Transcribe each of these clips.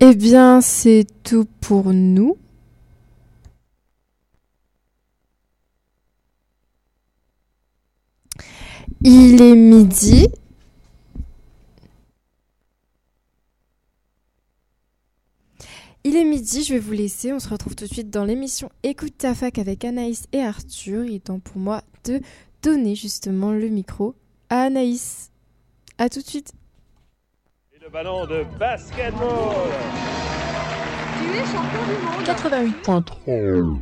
Eh bien, c'est tout pour nous. Il est midi. Il est midi, je vais vous laisser. On se retrouve tout de suite dans l'émission Écoute ta fac avec Anaïs et Arthur. Il est temps pour moi de donner justement le micro à Anaïs. À tout de suite. Et le ballon de basketball. Tu es champion du monde. 88.3.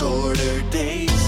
Shorter days,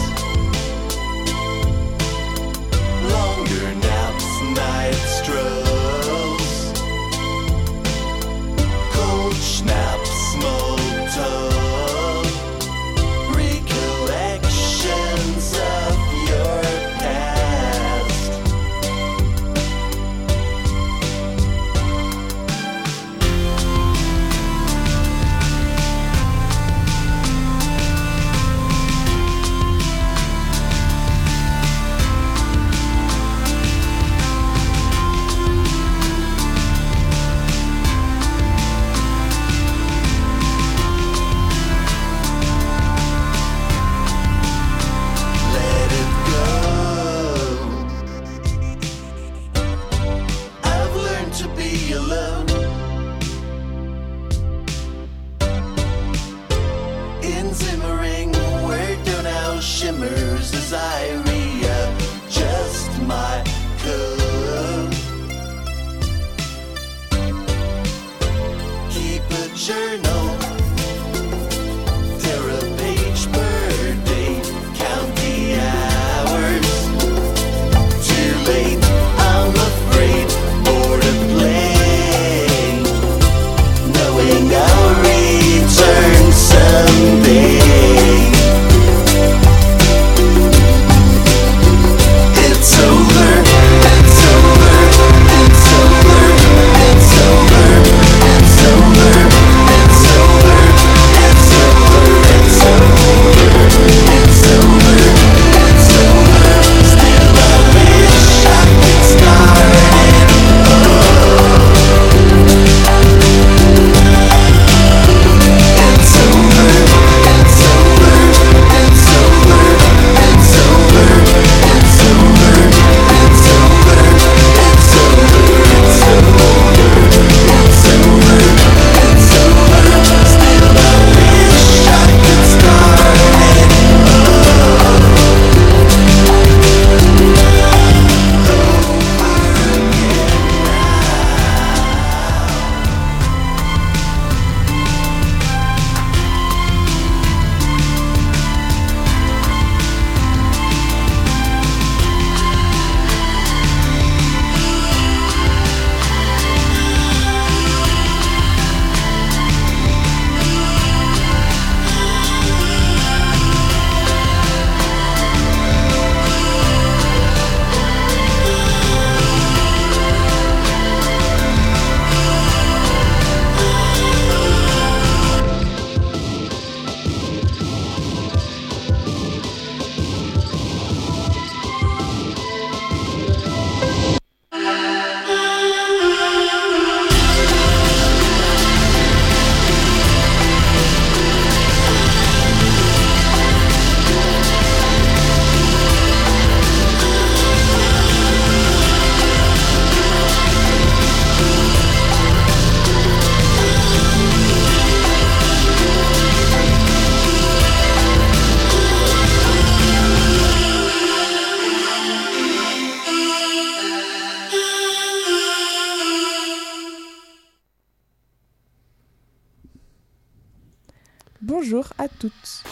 Bonjour à toutes.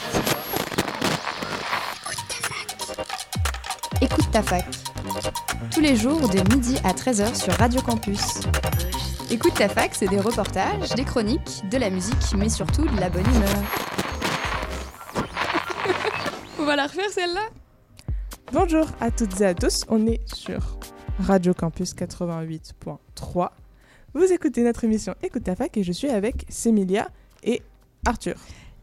Écoute ta fac. Tous les jours de midi à 13h sur Radio Campus. Écoute ta fac, c'est des reportages, des chroniques, de la musique, mais surtout de la bonne humeur. On va la refaire celle-là? Bonjour à toutes et à tous, on est sur Radio Campus 88.3. Vous écoutez notre émission Écoute ta fac et je suis avec Sémilia et Arthur.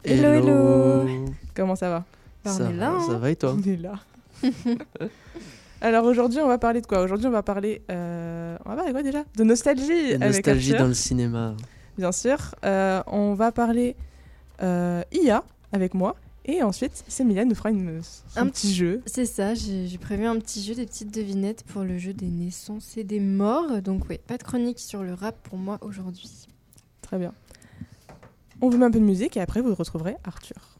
Hello, hello. Comment ça va? Bah, on ça est là, va, hein. ça va et toi? On est là. Alors aujourd'hui, on va parler de quoi? Aujourd'hui, on va parler, euh, on va parler de quoi déjà? De nostalgie. La nostalgie dans le cinéma. Bien sûr. Euh, on va parler euh, IA avec moi. Et ensuite, Sémilia nous fera une, un, Un petit jeu. C'est ça, j'ai j'ai prévu un petit jeu, des petites devinettes pour le jeu des naissances et des morts. Donc oui, pas de chronique sur le rap pour moi aujourd'hui. Très bien. On vous met un peu de musique et après vous retrouverez Arthur.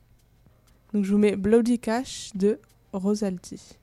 Donc je vous mets Bloody Cash de Rosalty.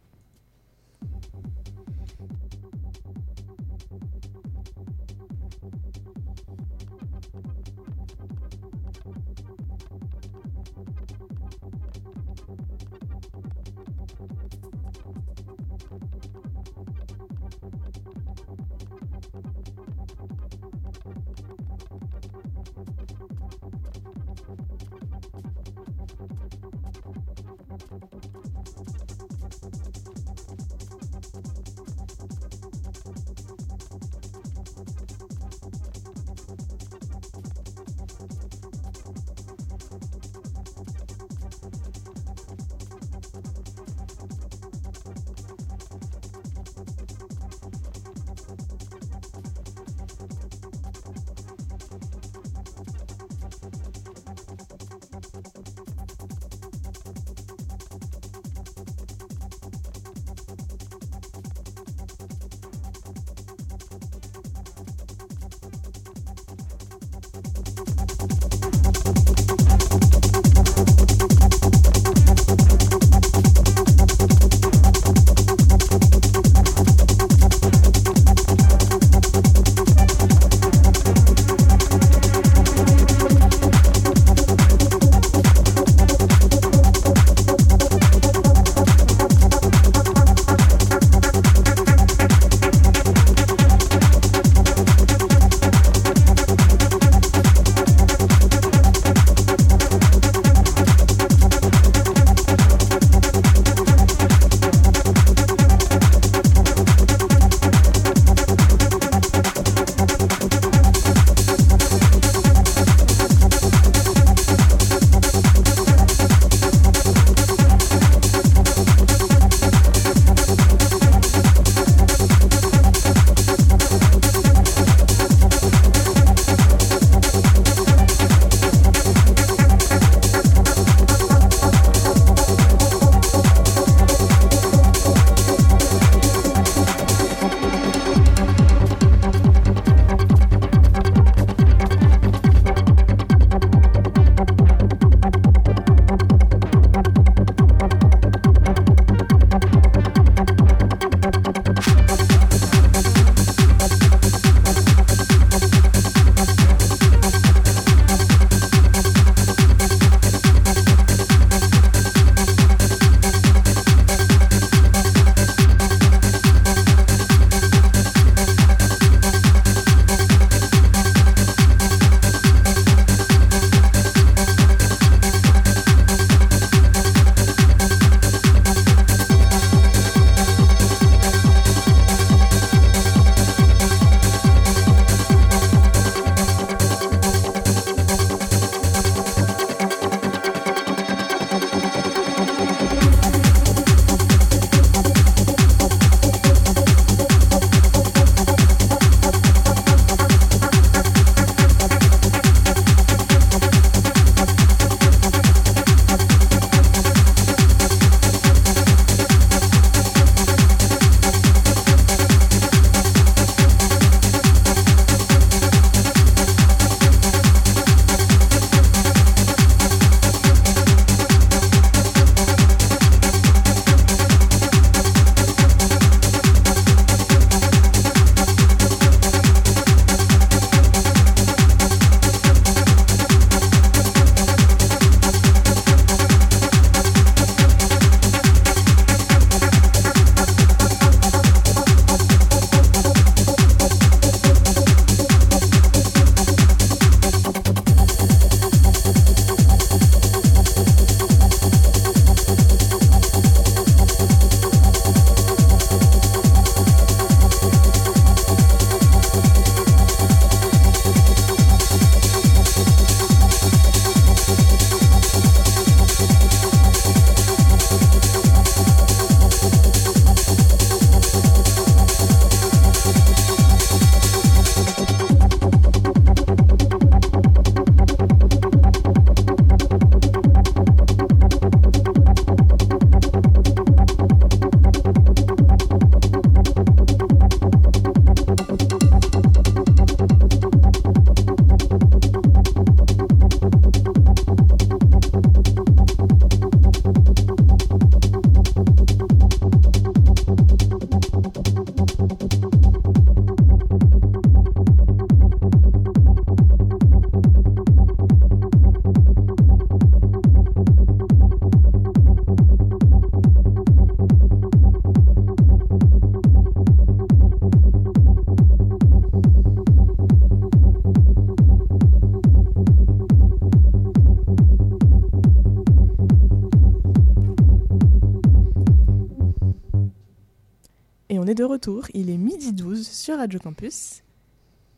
Sur Radio Campus.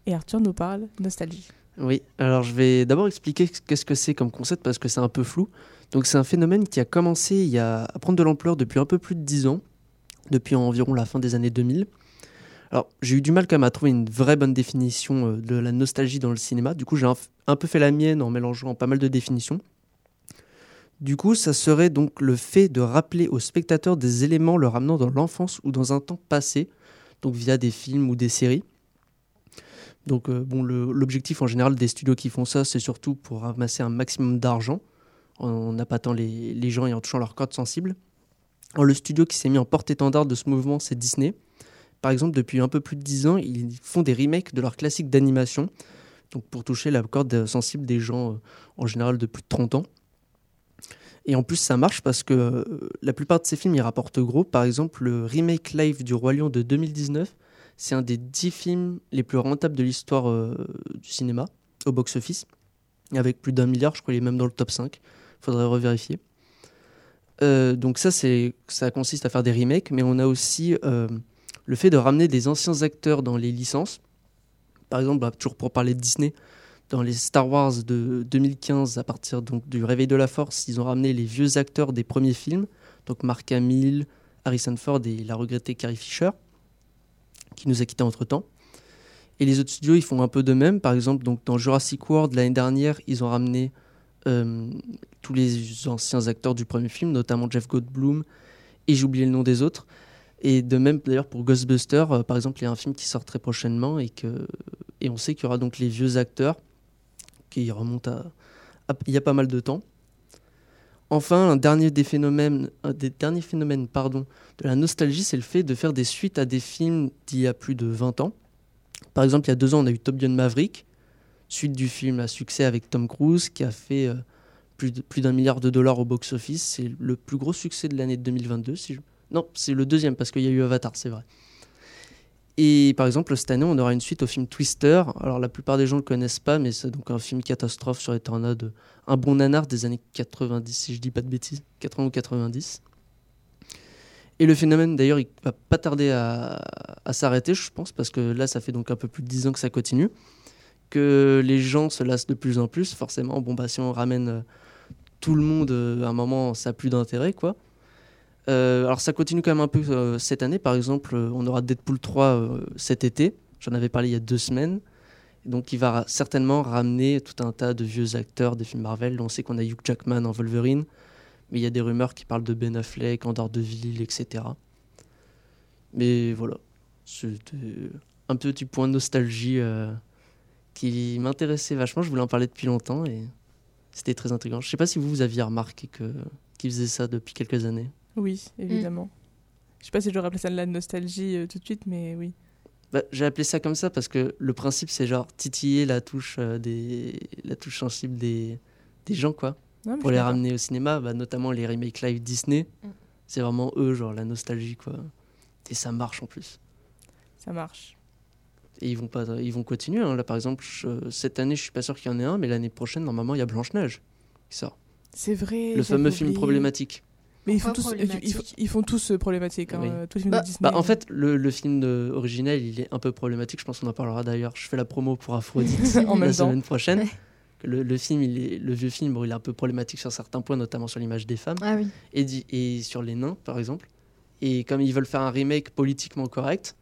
Et Arthur nous parle nostalgie. Oui, alors je vais d'abord expliquer qu'est-ce que c'est comme concept parce que c'est un peu flou. Donc c'est un phénomène qui a commencé il y a, à prendre de l'ampleur depuis un peu plus de 10 ans, depuis environ la fin des années 2000. Alors j'ai eu du mal quand même à trouver une vraie bonne définition euh, de la nostalgie dans le cinéma. Du coup j'ai un, un peu fait la mienne en mélangeant pas mal de définitions. Du coup, ça serait donc le fait de rappeler aux spectateurs des éléments le ramenant dans l'enfance ou dans un temps passé, donc via des films ou des séries. Donc euh, l'objectif en général des studios qui font ça, c'est surtout pour ramasser un maximum d'argent en, appâtant les, gens et en touchant leur corde sensible. Alors, le studio qui s'est mis en porte-étendard de ce mouvement, c'est Disney. Par exemple, depuis un peu plus de 10 ans, ils font des remakes de leurs classiques d'animation, pour toucher la corde sensible des gens euh, en général de plus de 30 ans. Et en plus, ça marche parce que euh, la plupart de ces films, ils rapportent gros. Par exemple, le remake live du Roi Lion de 2019, c'est un des 10 films les plus rentables de l'histoire euh, du cinéma au box-office, avec plus d'un milliard, je crois qu'il est même dans le top 5. faudrait revérifier. Euh, donc ça, ça consiste à faire des remakes, mais on a aussi le fait de ramener des anciens acteurs dans les licences. Par exemple, bah, toujours pour parler de Disney, dans les Star Wars de 2015, à partir donc, du Réveil de la Force, ils ont ramené les vieux acteurs des premiers films, donc Mark Hamill, Harrison Ford et la regrettée Carrie Fisher, qui nous a quittés entre-temps. Et les autres studios, ils font un peu de même. Par exemple, donc, dans Jurassic World, l'année dernière, ils ont ramené euh, tous les anciens acteurs du premier film, notamment Jeff Goldblum, et j'ai oublié le nom des autres. Et de même, d'ailleurs, pour Ghostbusters, euh, par exemple, il y a un film qui sort très prochainement et, que, et on sait qu'il y aura donc les vieux acteurs qui remontent à, il y a pas mal de temps. Enfin, un dernier des phénomènes, des derniers phénomènes pardon, de la nostalgie, c'est le fait de faire des suites à des films d'il y a plus de 20 ans. Par exemple, il y a deux ans, on a eu Top Gun Maverick, suite du film à succès avec Tom Cruise, qui a fait euh, plus d'un milliard de dollars au box-office. C'est le plus gros succès de l'année 2022. Si Non, c'est le deuxième, parce qu'il y a eu Avatar, c'est vrai. Et par exemple, cette année, on aura une suite au film Twister. Alors, la plupart des gens ne le connaissent pas, mais c'est donc un film catastrophe sur les tornades. Un bon nanar des années 90, si je dis pas de bêtises. 80 ou 90. Et le phénomène, d'ailleurs, il va pas tarder à, à s'arrêter, je pense, parce que là, ça fait donc un peu plus de 10 ans que ça continue. Que les gens se lassent de plus en plus. Forcément, bon, bah, si on ramène euh, tout le monde, euh, à un moment, ça n'a plus d'intérêt, quoi. Euh, alors ça continue quand même un peu euh, cette année. Par exemple, euh, on aura Deadpool 3 euh, cet été. J'en avais parlé il y a deux semaines. Donc il va certainement ramener tout un tas de vieux acteurs des films Marvel. On sait qu'on a Hugh Jackman en Wolverine. Mais il y a des rumeurs qui parlent de Ben Affleck, Andor de Ville, etc. Mais voilà, c'était un petit point de nostalgie qui m'intéressait vachement. Je voulais en parler depuis longtemps et c'était très intriguant. Je sais pas si vous, vous aviez remarqué que qu'ils faisaient ça depuis quelques années. Oui, évidemment. Je sais pas si je rappelé ça de la nostalgie euh, tout de suite, mais oui. Bah, j'ai appelé ça comme ça parce que le principe c'est genre titiller la touche euh, des la touche sensible des, des gens quoi Non, pour les ramener au cinéma bah, notamment les remakes live Disney Mm. c'est vraiment eux genre la nostalgie quoi et ça marche en plus Ça marche. et ils vont pas ils vont continuer hein. là par exemple je- cette année je suis pas sûr qu'il y en ait un mais l'année prochaine normalement il y a Blanche Neige qui sort C'est vrai. le fameux film problématique Mais ils font tous, ils, ils font- ils font tous euh, problématiques, hein, Oui. euh, tous les films Bah, de Disney. Bah, en fait, le, le film de- original, il est un peu problématique. Je pense qu'on en parlera d'ailleurs. Je fais la promo pour Aphrodite En la temps. semaine prochaine. Ouais. Le, le film, il est, le vieux film, bon, il est un peu problématique sur certains points, notamment sur l'image des femmes Ah oui. et, di- et sur les nains, par exemple. Et comme ils veulent faire un remake politiquement correct,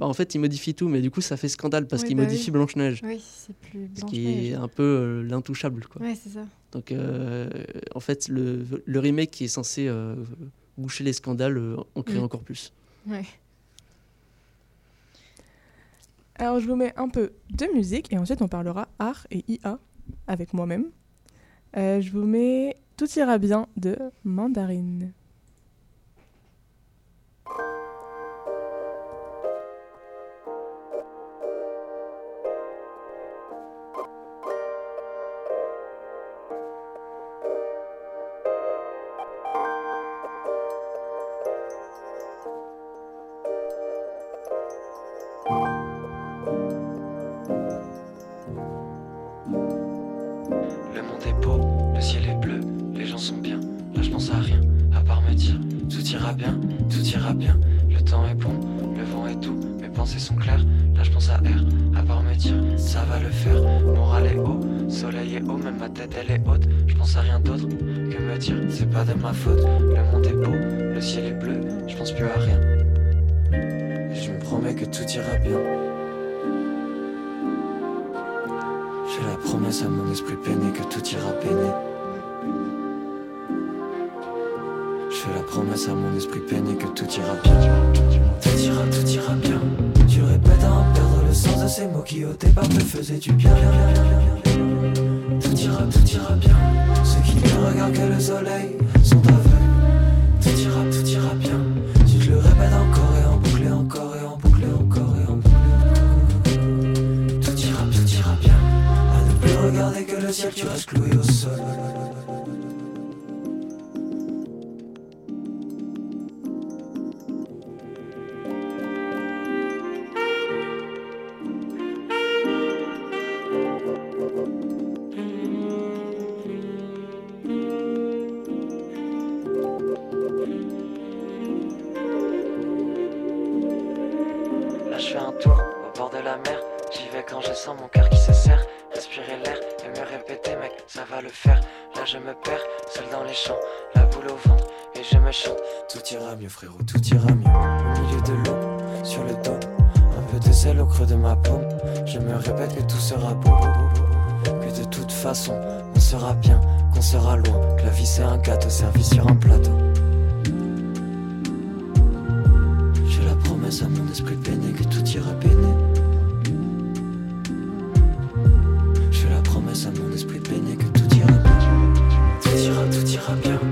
bah, en fait, ils modifient tout. Mais du coup, ça fait scandale parce Oui, qu'ils bah modifient Blanche-Neige. Oui, c'est plus Ce blanche qui est un peu euh, l'intouchable. Quoi. Ouais, c'est ça. Donc, euh, en fait, le, le remake qui est censé euh, boucher les scandales en crée Mm. encore plus. Ouais. Alors, je vous mets un peu de musique et ensuite on parlera art et IA avec moi-même. Je vous mets Tout ira bien de Mandarine. Ma tête elle est haute. Je pense à rien d'autre que me dire c'est pas de ma faute. Le monde est beau, le ciel est bleu, je pense plus à rien. Je me promets que tout ira bien. J'ai la promesse à mon esprit peiné que tout ira peiné. Je fais la promesse à mon esprit peiné que tout ira bien. Tout ira, tout ira bien. Tu répètes à en perdre le sens de ces mots qui au départ te faisaient du bien. Tout ira, tout ira bien. Ceux qui ne regardent que le soleil sont aveugles. Tout ira, tout ira bien. Tu te le répètes encore et en boucle encore et en boucle et encore et en boucle. Tout ira, tout ira bien. À ne plus regarder que le ciel, tu restes cloué au sol. Sel au creux de ma paume Je me répète que tout sera beau Que de toute façon on sera bien Qu'on sera loin Que la vie c'est un gâteau servi sur un plateau J'ai la promesse à mon esprit peiné que tout ira peiné. J'ai la promesse à mon esprit peiné que tout ira bien. Tout ira, tout ira bien.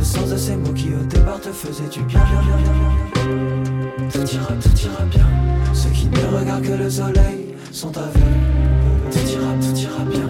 Le sens de ces mots qui au départ te faisaient du bien. bien, bien, bien, bien. Tout ira, tout ira bien. Ceux qui ne regardent que le soleil sont aveugles. Tout ira, tout ira bien.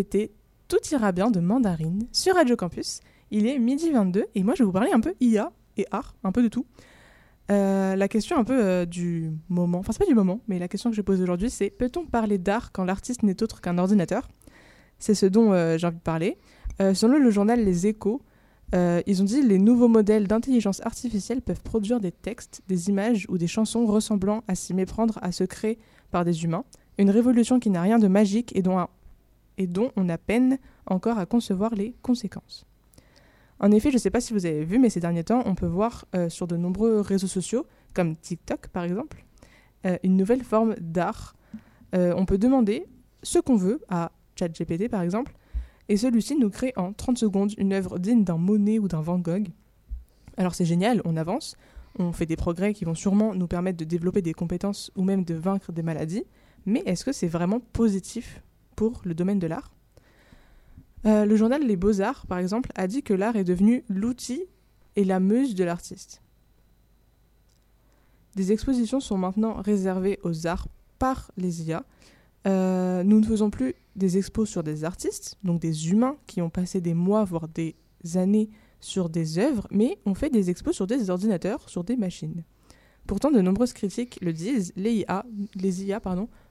C'était Tout ira bien de Mandarine sur Radio Campus. Il est midi 22 et moi je vais vous parler un peu IA et art, un peu de tout. Euh, la question un peu euh, du moment, enfin c'est pas du moment, mais la question que je pose aujourd'hui c'est peut-on parler d'art quand l'artiste n'est autre qu'un ordinateur? C'est ce dont euh, j'ai envie de parler. Selon le journal Les Échos, ils ont dit les nouveaux modèles d'intelligence artificielle peuvent produire des textes, des images ou des chansons ressemblant à s'y méprendre à se créer par des humains. Une révolution qui n'a rien de magique et dont, et dont on a peine encore à concevoir les conséquences. En effet, je ne sais pas si vous avez vu, mais ces derniers temps, on peut voir euh, sur de nombreux réseaux sociaux, comme TikTok par exemple, euh, une nouvelle forme d'art. Euh, on peut demander ce qu'on veut à ChatGPT par exemple, et celui-ci nous crée en 30 secondes une œuvre digne d'un Monet ou d'un Van Gogh. Alors c'est génial, on avance, on fait des progrès qui vont sûrement nous permettre de développer des compétences ou même de vaincre des maladies, mais est-ce que c'est vraiment positif? Pour le domaine de l'art Euh, Le journal Les Beaux-Arts, par exemple, a dit que l'art est devenu l'outil et la muse de l'artiste. Des expositions sont maintenant réservées aux arts par les IA. Euh, nous ne faisons plus des expos sur des artistes, donc des humains qui ont passé des mois, voire des années sur des œuvres, mais on fait des expos sur des ordinateurs, sur des machines. Pourtant, de nombreuses critiques le disent, les IA, les IA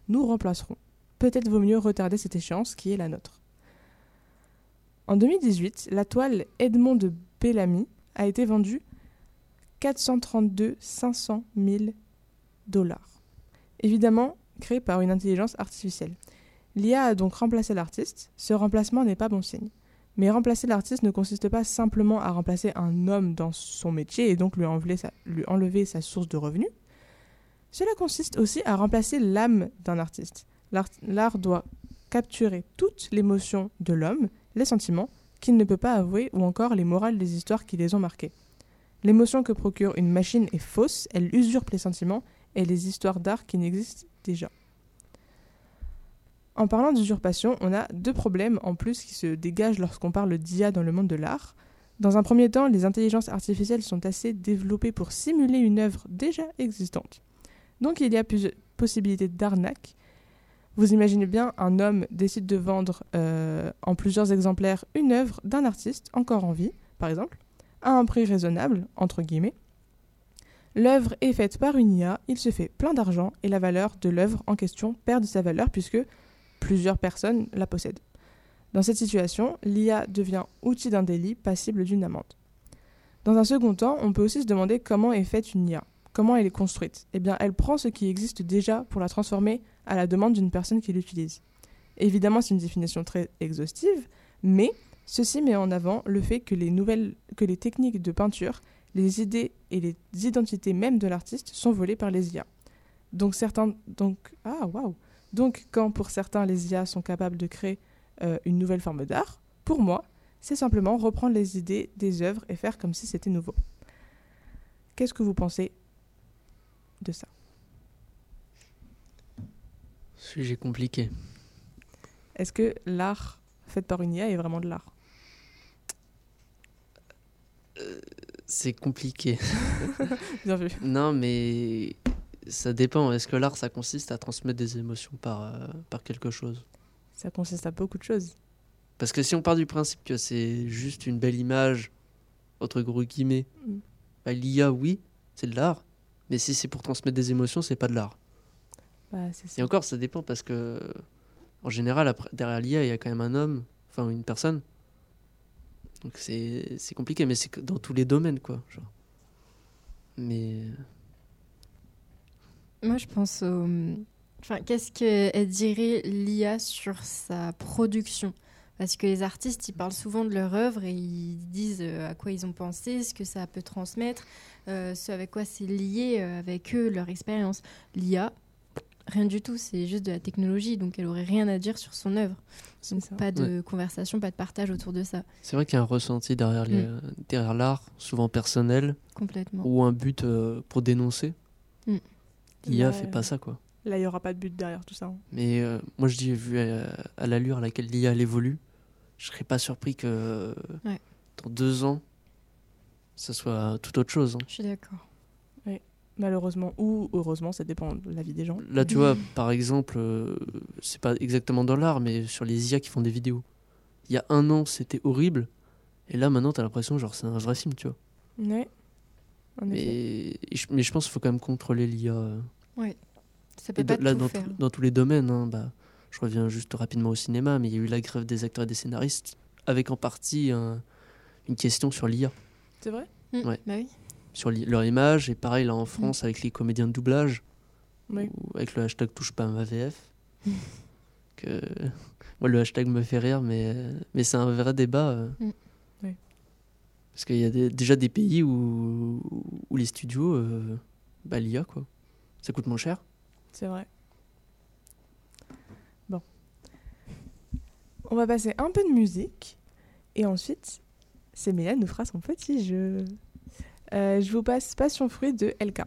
nous remplaceront. Peut-être vaut mieux retarder cette échéance qui est la nôtre. En 2018, la toile Edmond de Bellamy a été vendue 432 500 000 dollars. Évidemment, créée par une intelligence artificielle. L'IA a donc remplacé l'artiste. Ce remplacement n'est pas bon signe. Mais remplacer l'artiste ne consiste pas simplement à remplacer un homme dans son métier et donc lui enlever sa, lui enlever sa source de revenus. Cela consiste aussi à remplacer l'âme d'un artiste. L'art- doit capturer toute l'émotion de l'homme, les sentiments qu'il ne peut pas avouer ou encore les morales des histoires qui les ont marqués. L'émotion que procure une machine est fausse, elle usurpe les sentiments et les histoires d'art qui n'existent déjà. En parlant d'usurpation, on a deux problèmes en plus qui se dégagent lorsqu'on parle d'IA dans le monde de l'art. Dans un premier temps, les intelligences artificielles sont assez développées pour simuler une œuvre déjà existante. Donc il y a plusieurs possibilités d'arnaque. Vous imaginez bien, un homme décide de vendre euh, en plusieurs exemplaires une œuvre d'un artiste encore en vie, par exemple, à un prix raisonnable, entre guillemets. L'œuvre est faite par une IA, il se fait plein d'argent et la valeur de l'œuvre en question perd de sa valeur puisque plusieurs personnes la possèdent. Dans cette situation, l'IA devient outil d'un délit passible d'une amende. Dans un second temps, on peut aussi se demander comment est faite une IA, comment elle est construite. Eh bien, elle prend ce qui existe déjà pour la transformer à la demande d'une personne qui l'utilise. Évidemment, c'est une définition très exhaustive, mais ceci met en avant le fait que les nouvelles, que les techniques de peinture, les idées et les identités même de l'artiste sont volées par les IA. Donc certains, donc ah. Donc quand pour certains les IA sont capables de créer euh, une nouvelle forme d'art, pour moi, c'est simplement reprendre les idées des œuvres et faire comme si c'était nouveau. Qu'est-ce que vous pensez de ça? Sujet compliqué. Est-ce que l'art fait par une IA est vraiment de l'art? C'est compliqué. Bien vu. non, mais ça dépend. Est-ce que l'art, ça consiste à transmettre des émotions par, euh, par quelque chose? Ça consiste à beaucoup de choses. Parce que si on part du principe que c'est juste une belle image, entre gros guillemets, Mm. bah, l'IA, oui, c'est de l'art. Mais si c'est pour transmettre des émotions, c'est pas de l'art. Bah, ça. Et encore, ça dépend parce que, en général, après, derrière l'IA, il y a quand même un homme, enfin une personne. Donc c'est compliqué, mais c'est dans tous les domaines, quoi. Genre. Mais Moi, je pense au. Enfin, qu'est-ce qu'elle dirait l'IA sur sa production? Parce que les artistes, ils parlent souvent de leur œuvre et ils disent euh, à quoi ils ont pensé, ce que ça peut transmettre, euh, ce avec quoi c'est lié euh, avec eux, leur expérience. L'IA, rien du tout, c'est juste de la technologie, donc elle aurait rien à dire sur son œuvre. Donc ça. pas de conversation, pas de partage autour de ça, c'est vrai qu'il y a un ressenti derrière les- derrière l'art, souvent personnel, complètement. ou un but euh, pour dénoncer. Mm. L'IA fait euh, pas ça, quoi. Là, il n'y aura pas de but derrière tout ça. hein. Mais euh, moi, je dis, vu à, à l'allure à laquelle l'IA évolue, je serais pas surpris que Ouais. dans deux ans, ça soit tout autre chose. hein. Je suis d'accord. Malheureusement, ou heureusement, ça dépend de la vie des gens. Là, tu vois, par exemple, euh, c'est pas exactement dans l'art, mais sur les IA qui font des vidéos. Il y a un an, c'était horrible. Et là, maintenant, t'as l'impression, genre, c'est un vrai film, tu vois. Ouais. En effet. Mais, mais je pense qu'il faut quand même contrôler l'IA. euh. Ça peut Et pas de- là, tout dans, faire. dans tous les domaines, hein, bah, je reviens juste rapidement au cinéma, mais il y a eu la grève des acteurs et des scénaristes, avec en partie un- une question sur l'IA, C'est vrai? Mm, ouais. Bah oui. Sur leur image, et pareil là en France avec les comédiens de doublage, Oui. ou avec le hashtag touche pas à ma VF. que... Moi, le hashtag me fait rire, mais, mais c'est un vrai débat. euh. Mm. Oui. Parce qu'il y a des- déjà des pays où, où les studios, euh, bah, l'IA, quoi. Ça coûte moins cher. C'est vrai. Bon. On va passer un peu de musique. Et ensuite, Séméla nous fera son petit jeu. Euh, je vous passe Passion Fruit de LK.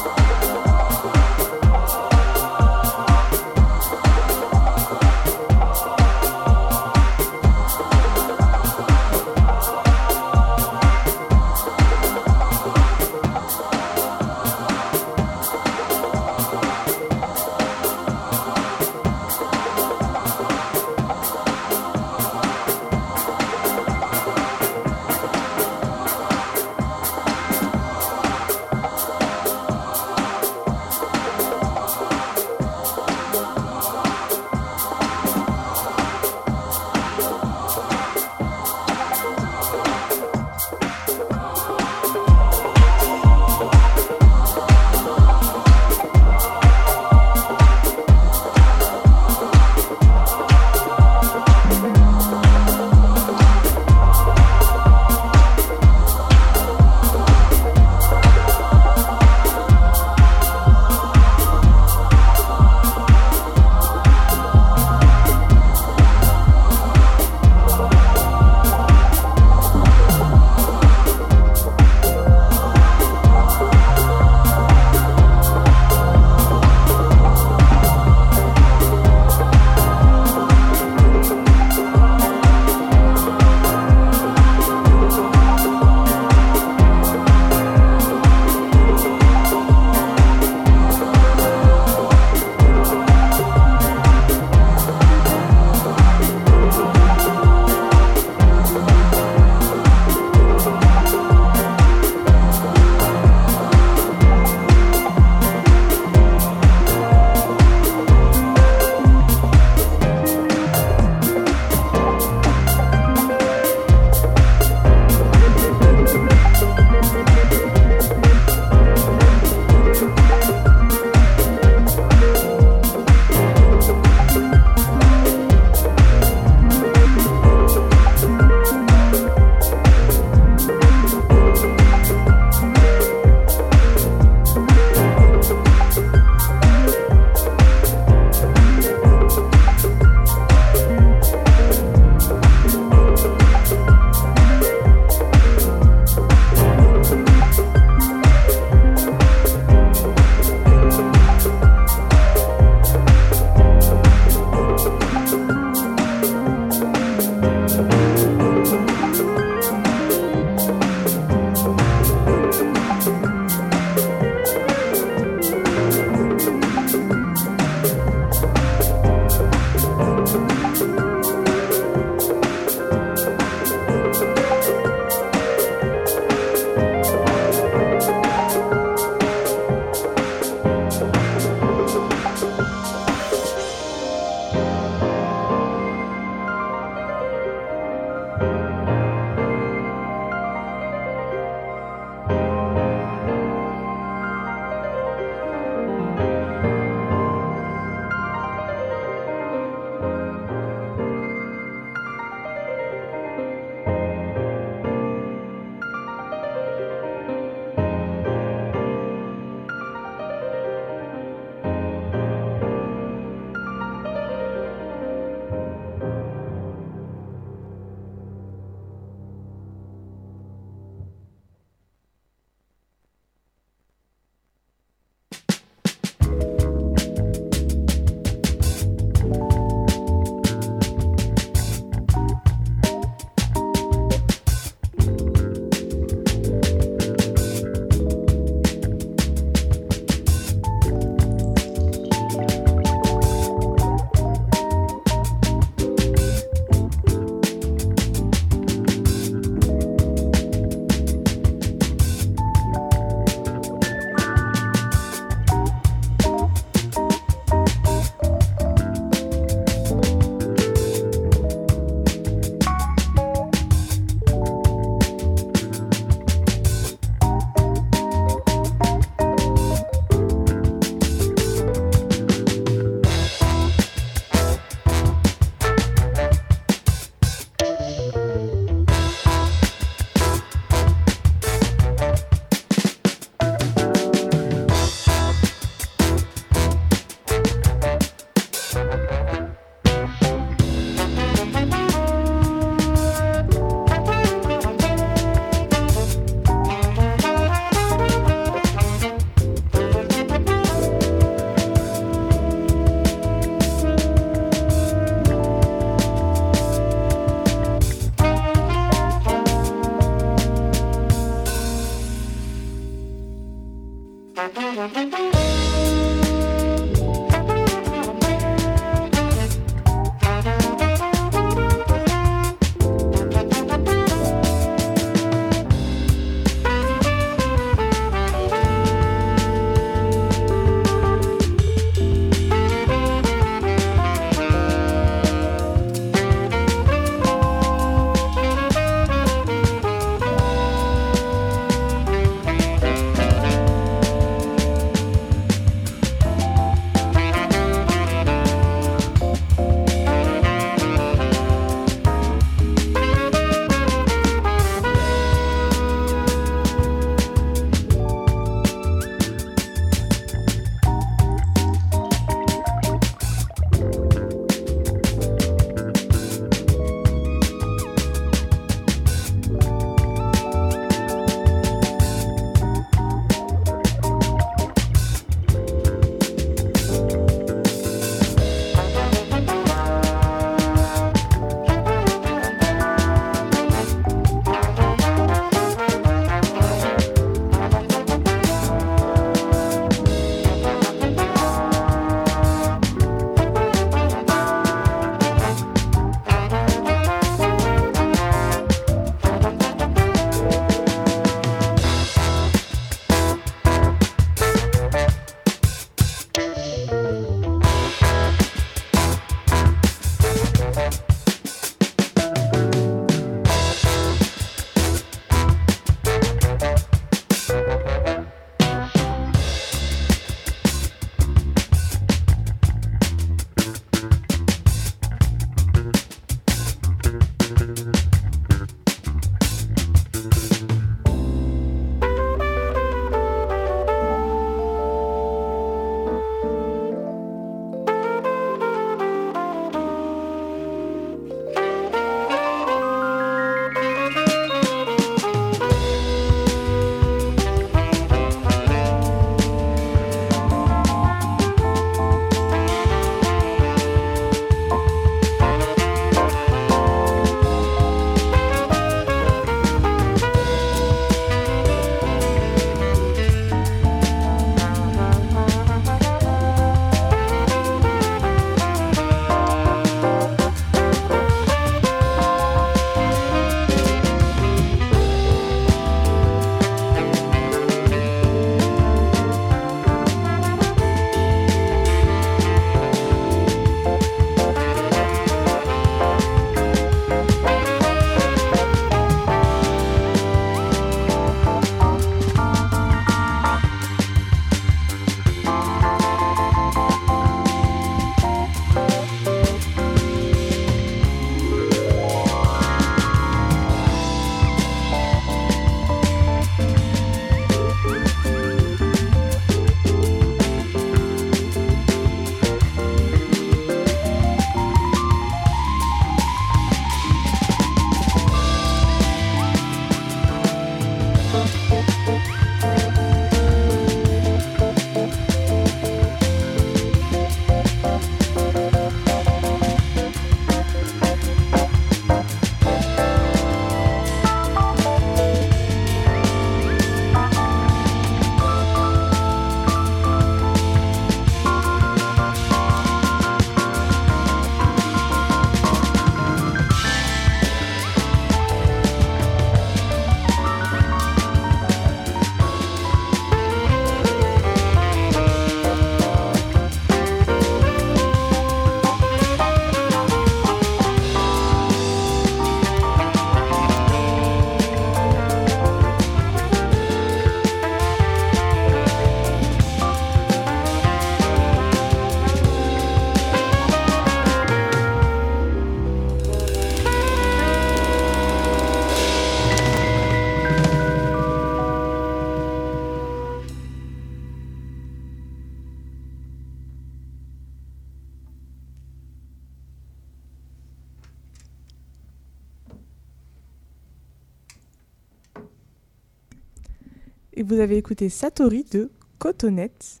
Avez écouté Satori de Cotonette.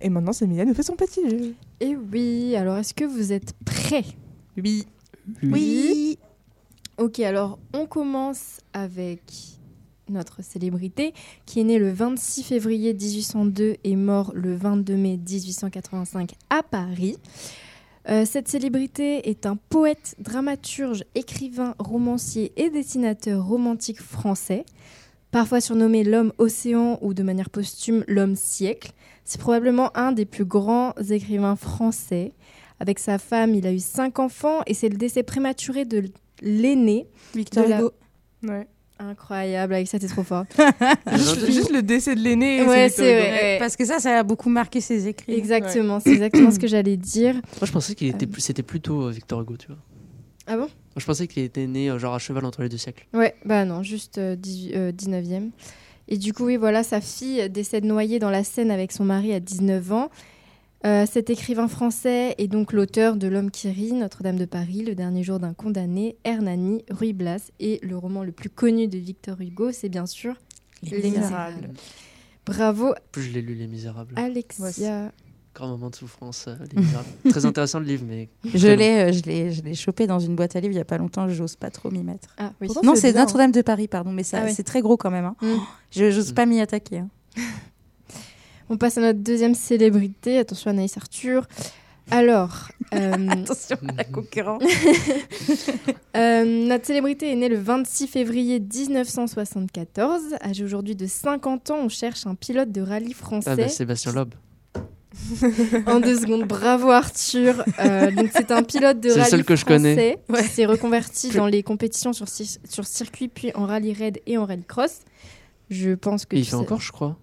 Et maintenant, Semilia nous fait son petit jeu. Et oui, alors est-ce que vous êtes prêts? Oui. Oui. Ok, alors on commence avec notre célébrité, qui est né le 26 février 1802 et mort le 22 mai 1885 à Paris. Euh, cette célébrité est un poète, dramaturge, écrivain, romancier et dessinateur romantique français, parfois surnommé l'homme océan ou de manière posthume l'homme siècle. C'est probablement un des plus grands écrivains français. Avec sa femme, il a eu cinq enfants et c'est le décès prématuré de l'aîné. Victor de la- Hugo. Ouais. Incroyable, avec ça t'es trop fort. Juste, juste le décès de l'aîné. Ouais, c'est. Ouais. Parce que ça, ça a beaucoup marqué ses écrits. Exactement, c'est exactement ce que j'allais dire. Moi, je pensais qu'il était plus, c'était plutôt euh, Victor Hugo, tu vois. Ah bon? Moi, je pensais qu'il était né euh, genre à cheval entre les deux siècles. Ouais, bah non, juste euh, 18 euh, 19e. Et du coup, oui, voilà, sa fille décède noyée dans la Seine avec son mari à 19 ans. Euh, cet écrivain français est donc l'auteur de L'homme qui rit, Notre-Dame de Paris, Le dernier jour d'un condamné, Hernani, Ruy Blas et le roman le plus connu de Victor Hugo, c'est bien sûr Les Les Misérables. Misérables. Bravo, En plus, je l'ai lu, Les Misérables. Alexia. Grand moment de souffrance, euh. Très intéressant le livre, mais. Je l'ai, euh, je l'ai, je l'ai chopé dans une boîte à livres il y a pas longtemps. J'ose pas trop m'y mettre. Ah oui. Pourtant, non, c'est bien, Notre-Dame de Paris, pardon, mais ça, Ah oui. c'est très gros quand même. hein. Mm. Je j'ose Mm. pas m'y attaquer. hein. On passe à notre deuxième célébrité. Attention, Anaïs Arthur. Alors, euh, Attention à la concurrence. Euh, notre célébrité est née le 26 février 1974. Âgé aujourd'hui de 50 ans, on cherche un pilote de rallye Ah, français. bah, Sébastien Loeb. en deux secondes, bravo Arthur. Euh, donc c'est un pilote de C'est le rallye seul que je connais. qui s'est reconverti dans les compétitions sur, ci- sur circuit, puis en rallye raid et en rallye cross. Je pense que Et il fait sais- encore, je crois.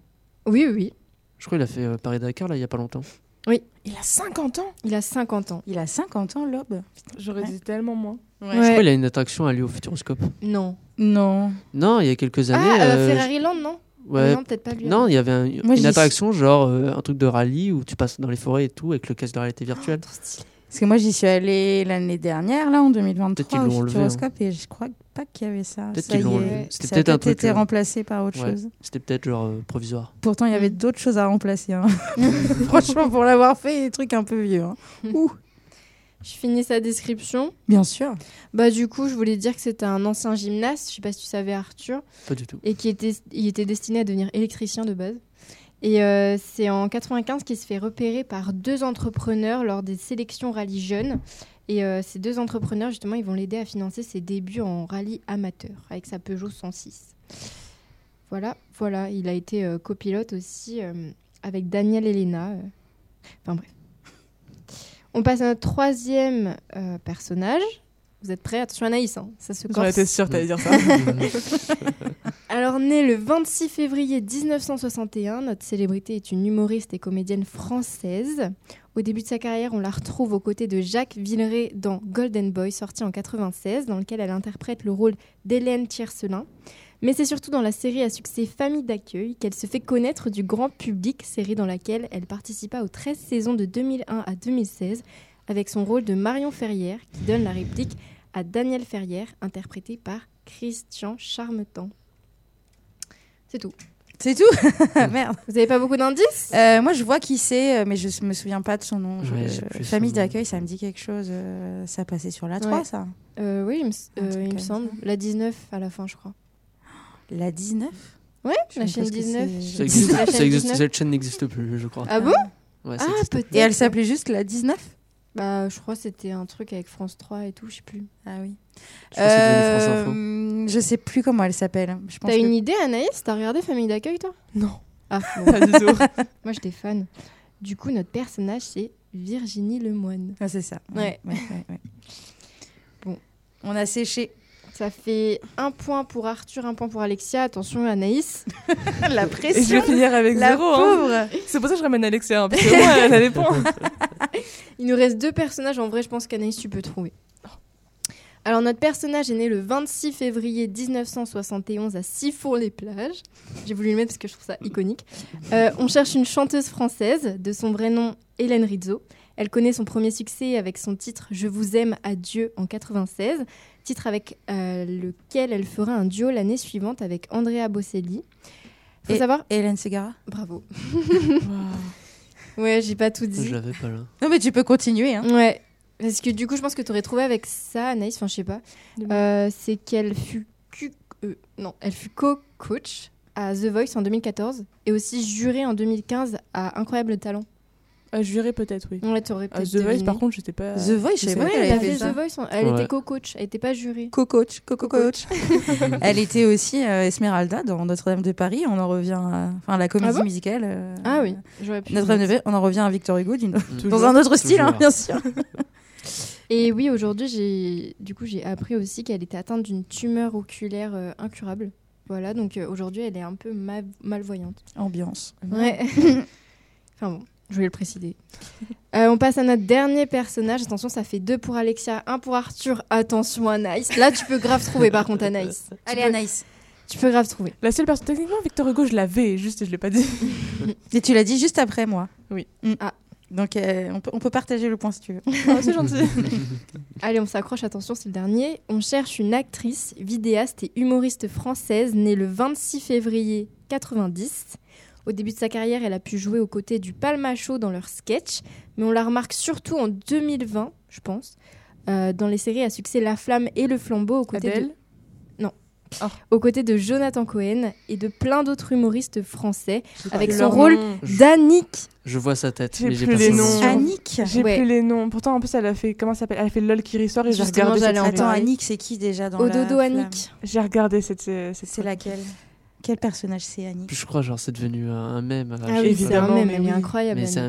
Oui, oui, oui. Je crois qu'il a fait euh, Paris-Dakar, là, il y a pas longtemps. Il a 50 ans Il a 50 ans. Il a 50 ans, Lob. J'aurais Ouais. dit tellement moins. Je Ouais. crois qu'il a une attraction à lui au Futuroscope. Non. Non. Non, il y a quelques années. ah, euh, Ferrari Land, non? Ouais. Non, peut-être pas lui. Non, il y avait un- Moi, une attraction, genre euh, un truc de rallye où tu passes dans les forêts et tout avec le casque de réalité virtuelle. Trop stylé. Parce que moi, j'y suis allée l'année dernière, là, en 2023, Peut-être qu'ils au Futuroscope, et je crois pas qu'il y avait ça. Peut-être qu'ils l'ont enlevé. C'était peut-être un truc, été euh, remplacé par autre ouais. chose. C'était peut-être genre euh, provisoire. Pourtant, il y avait Mm. d'autres choses à remplacer. hein. Franchement, pour l'avoir fait, des trucs un peu vieux. hein. Ouh. Je finis sa description. Bien sûr. Bah du coup, je voulais dire que c'était un ancien gymnaste, je sais pas si tu savais Arthur, Pas du tout. et qui était, il était destiné à devenir électricien de base. Et euh, c'est en 95 qu'il se fait repérer par deux entrepreneurs lors des sélections rallye jeunes. Et euh, ces deux entrepreneurs, justement, ils vont l'aider à financer ses débuts en rallye amateur avec sa Peugeot 106. Voilà, voilà, il a été euh, copilote aussi euh, avec Daniel Elena. euh. Enfin bref. On passe à notre troisième euh, personnage. Vous êtes prêts? Attention Anaïs, hein, ça se J'en corse. étais sûre t'allais dire ça. Alors, née le 26 février 1961, notre célébrité est une humoriste et comédienne française. Au début de sa carrière, on la retrouve aux côtés de Jacques Villeray dans Golden Boy, sorti en 96, dans lequel elle interprète le rôle d'Hélène Tiercelin. Mais c'est surtout dans la série à succès Famille d'accueil qu'elle se fait connaître du grand public, série dans laquelle elle participa aux 13 saisons de 2001 à 2016, avec son rôle de Marion Ferrière, qui donne la réplique à Daniel Ferrière, interprété par Christian Charmetan. C'est tout. C'est tout Merde. Vous avez pas beaucoup d'indices? Euh, moi, je vois qui c'est, euh, mais je me souviens pas de son nom. Ouais, famille d'accueil, ça me dit quelque chose. euh, ça passait sur la 3, Ouais. ça Euh, Oui, il me, euh, il me semble. La 19 à la fin, je crois. La 19 Ouais, Je la chaîne pas ce que 19. c'est. Ça existe- La chaîne ça existe- 19. cette chaîne n'existe plus, je crois. Ah bon? Ouais, Ah, peut-être. Et elle s'appelait juste la 19 Bah, je crois que c'était un truc avec France 3 et tout, je sais plus. Ah oui. Je. Euh, je sais plus comment elle s'appelle. T'as que- une idée, Anaïs? T'as regardé Famille d'accueil, toi? Non, Ah, bon. pas du tout. moi j'étais fan. Du coup, notre personnage, c'est Virginie Lemoine. Ah, c'est ça. Ouais. ouais, ouais, ouais. Bon. On a séché. Ça fait un point pour Arthur, un point pour Alexia. Attention, Anaïs. la Et je pression. vais finir avec La zéro. hein. pauvre. C'est pour ça que je ramène Alexia, hein, parce que moi, elle a des points. Il nous reste deux personnages. En vrai, je pense qu'Anaïs, tu peux trouver. Alors, notre personnage est né le 26 février 1971 à Sifour-les-Plages. J'ai voulu le mettre parce que je trouve ça iconique. Euh, on cherche une chanteuse française, de son vrai nom Hélène Rizzo. Elle connaît son premier succès avec son titre Je vous aime, adieu en 96, titre avec euh, lequel elle fera un duo l'année suivante avec Andrea Bocelli. Faut Et- savoir. Hélène Segara Bravo. Ouais, j'ai pas tout dit. Je l'avais pas là. Non, mais tu peux continuer. Hein. Ouais. Parce que du coup, je pense que tu aurais trouvé avec ça, Anaïs, enfin, je sais pas. Euh, c'est qu'elle fut euh, non, elle fut co-coach à The Voice en 2014 et aussi jurée en 2015 à Incroyable Talent. Ah, je verrais peut-être, oui. Ouais, t'aurais Ah, peut-être The Voice, par contre, je sais pas. The Voice, je sais savais pas. qu'elle elle a avait fait. The Voice, elle Ouais. était co-coach, elle était pas jurée. Co-coach, co-coach. Elle était aussi euh, Esmeralda dans Notre-Dame de Paris. On en revient à enfin, la comédie Ah bon musicale. euh, Ah oui, j'aurais pu. Notre-Dame de Paris, on en revient à Victor Hugo dans un autre style, hein, bien sûr. Et oui, aujourd'hui, j'ai du coup j'ai appris aussi qu'elle était atteinte d'une tumeur oculaire euh, incurable. Voilà, donc euh, aujourd'hui, elle est un peu ma- malvoyante. Ambiance. Ouais. enfin bon, je voulais le préciser. Euh, on passe à notre dernier personnage. Attention, ça fait deux pour Alexia, un pour Arthur. Attention, Anaïs. Là, tu peux grave trouver par contre, Anaïs. Tu Allez, peux- Anaïs. Tu peux grave trouver. La seule personne, techniquement, Victor Hugo, je l'avais, juste je l'ai pas dit. Et tu l'as dit juste après moi. Oui. Mm. Ah. Donc euh, on, peut, on peut partager le point si tu veux. Ah, c'est gentil. Allez, on s'accroche, attention, c'est le dernier. On cherche une actrice, vidéaste et humoriste française née le 26 février 90. Au début de sa carrière, elle a pu jouer aux côtés du Palmacho dans leurs sketchs, mais on la remarque surtout en 2020, je pense, euh, dans les séries à succès La Flamme et Le Flambeau aux côtés de Adèle aux côtés de Jonathan Cohen et de plein d'autres humoristes français, avec son Leur rôle d'Annick. Je vois sa tête, J'ai mais j'ai plus pas les noms. nom. Annick. J'ai Ouais. plus les noms. Pourtant, en plus, elle a fait. Comment ça s'appelle? Elle a fait LOL qui ressort et j'ai regardé. cette. Attends. Annick, c'est qui déjà dans Au la dodo Annick. J'ai regardé cette. C'est laquelle? Quel personnage c'est Annick Puis je crois, genre, c'est devenu un, mème. Ah oui, c'est un mème, elle est incroyable. mais un-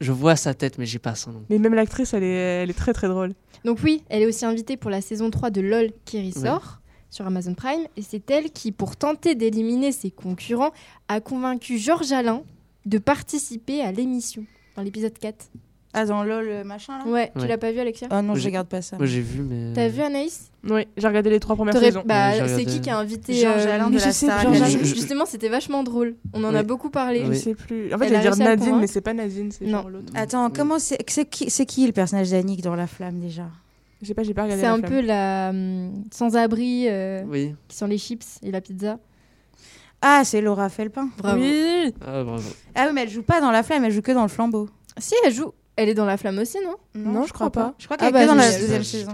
je vois sa tête, mais j'ai pas son nom. Mais même l'actrice, elle est, elle est très très drôle. Donc oui, elle est aussi invitée pour la saison 3 de LOL qui ressort sur Amazon Prime. Et c'est elle qui, pour tenter d'éliminer ses concurrents, a convaincu Georges Alain de participer à l'émission dans l'épisode 4. Ah, dans LOL euh, machin là Ouais, tu Ouais. l'as pas vu Alexia? Ah non, Moi, je j'ai- regarde pas ça. Moi, j'ai vu, mais. T'as vu Anaïs? Oui, j'ai regardé les trois premières T'aurais- saisons. bah, j'ai C'est regardé. qui qui a invité Georges euh, Alain de mais la je sais, Star Georges Academy. Alain. Je- je- Justement, c'était vachement drôle. On en a Oui. beaucoup parlé. Je Oui. sais plus. En fait, Elle a j'allais dire réussi à le Nadine, convaincre. mais c'est pas Nadine, c'est Non. genre l'autre. Attends, comment c'est c'est qui, c'est qui le personnage d'Annick dans La Flamme déjà? Je sais pas, j'ai pas regardé. C'est la un flamme. peu la hum, sans-abri euh, Oui. qui sont les chips et la pizza. Ah, c'est Laura Felpin. Bravo. Oui. Ah, bravo. Ah oui, mais elle joue pas dans La Flamme, elle joue que dans Le Flambeau. Si, elle joue. Elle est dans la flamme aussi, non? Non, je crois pas. Je crois Ah qu'elle bah, est dans la génial. deuxième saison.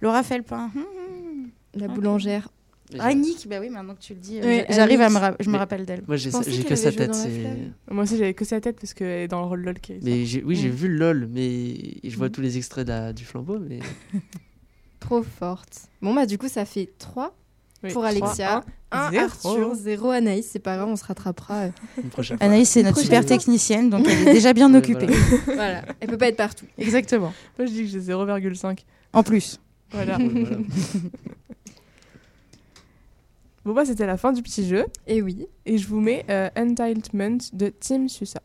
Laura Felpin. Hum, hum. La Ok. boulangère. Mais j'ai- Annick, bah oui, maintenant que tu le dis, euh, Ouais, j'arrive à me ra- je me Mais- rappelle d'elle. Moi, j'ai Je pensais j'ai qu'elle que sa avait joué tête. dans La c'est- Flamme. Moi aussi, j'avais que sa tête parce qu'elle est dans le rôle LOL qui. Mais j'ai- oui, j'ai Mm. vu LOL, mais je vois Mm. tous les extraits de la- du flambeau, mais Trop forte. Bon, bah, du coup, ça fait 3 Oui, pour Alexia. un, 1 zéro. Arthur, 0 Anaïs. C'est pas grave, on se rattrapera. euh. une prochaine fois. Anaïs, c'est notre super technicienne, donc elle est déjà bien Ouais, occupée. voilà. voilà. Elle peut pas être partout. Exactement. Moi, je dis que j'ai 0,5. En plus. Voilà. Bon, bah, c'était la fin du petit jeu. Et oui. Et je vous mets euh, Entitlement de Tim Susa.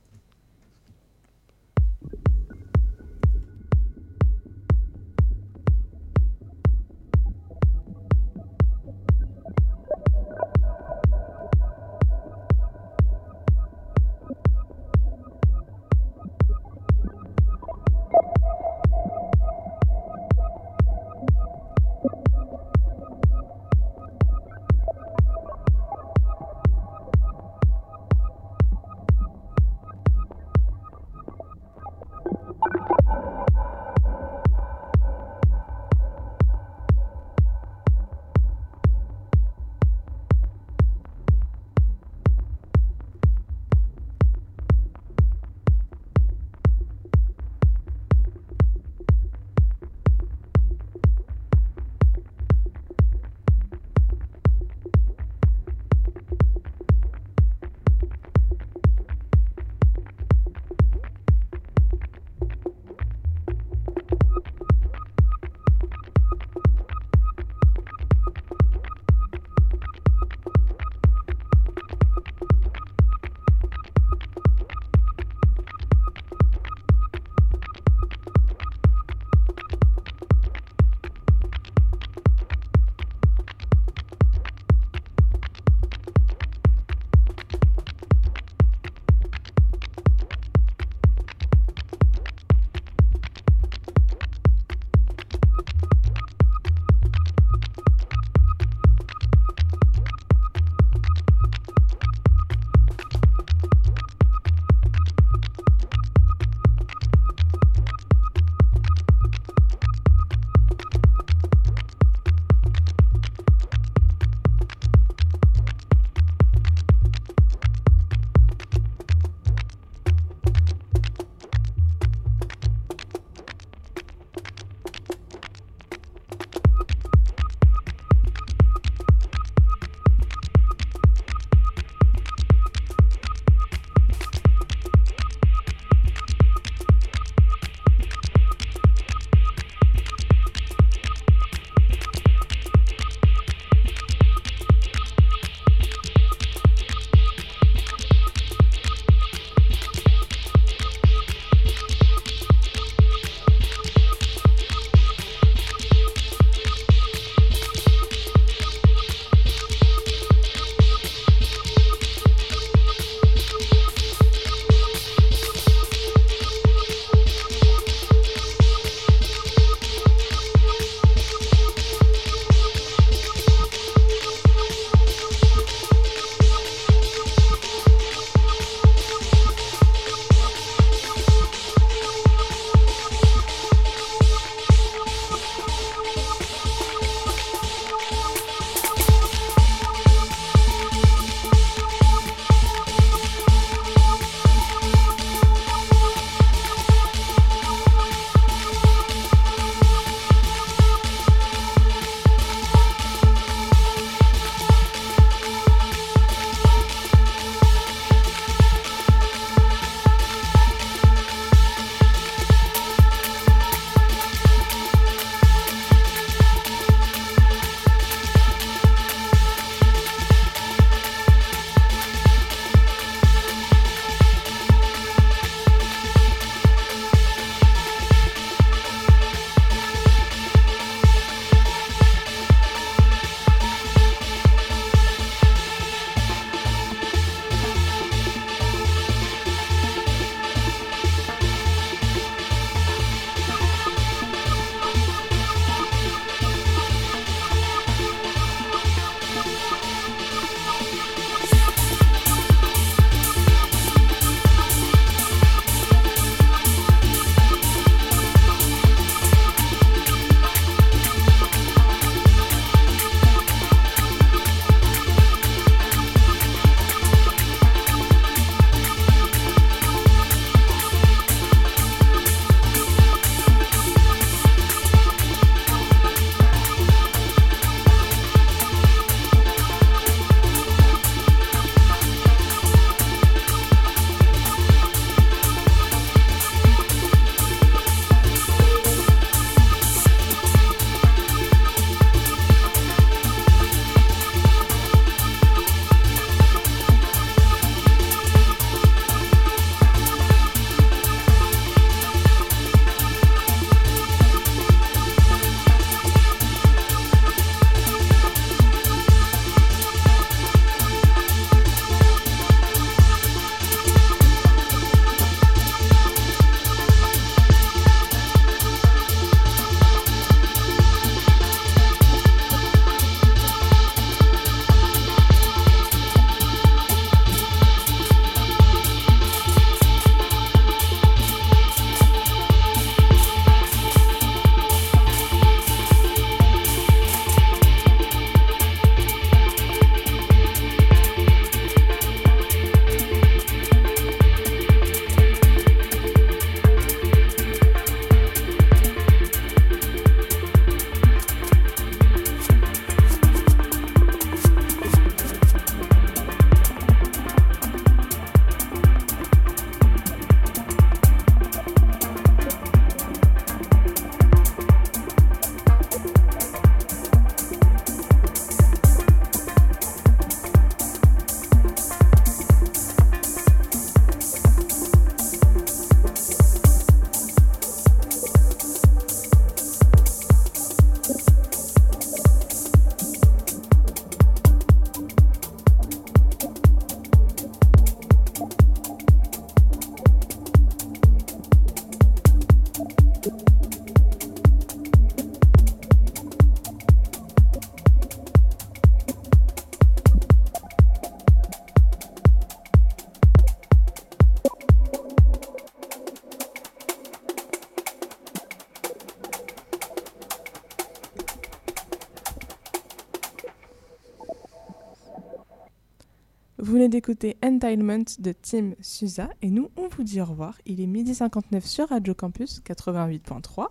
D'écouter Entitlement de Tim Suza et nous, on vous dit au revoir. Il est midi 59 sur Radio Campus 88.3.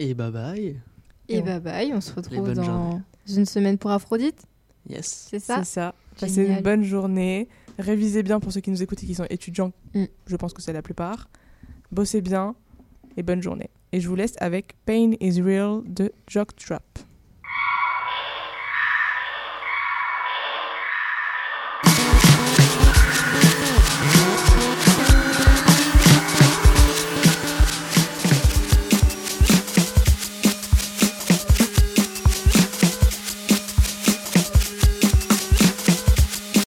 Et bye bye. Et Et bye bye, on se retrouve dans journées. une semaine pour Aphrodite, Yes. c'est ça? C'est ça. Passez une bonne journée. Révisez bien pour ceux qui nous écoutent et qui sont étudiants. Mm. Je pense que c'est la plupart. Bossez bien et bonne journée. Et je vous laisse avec Pain is Real de Jock Trap.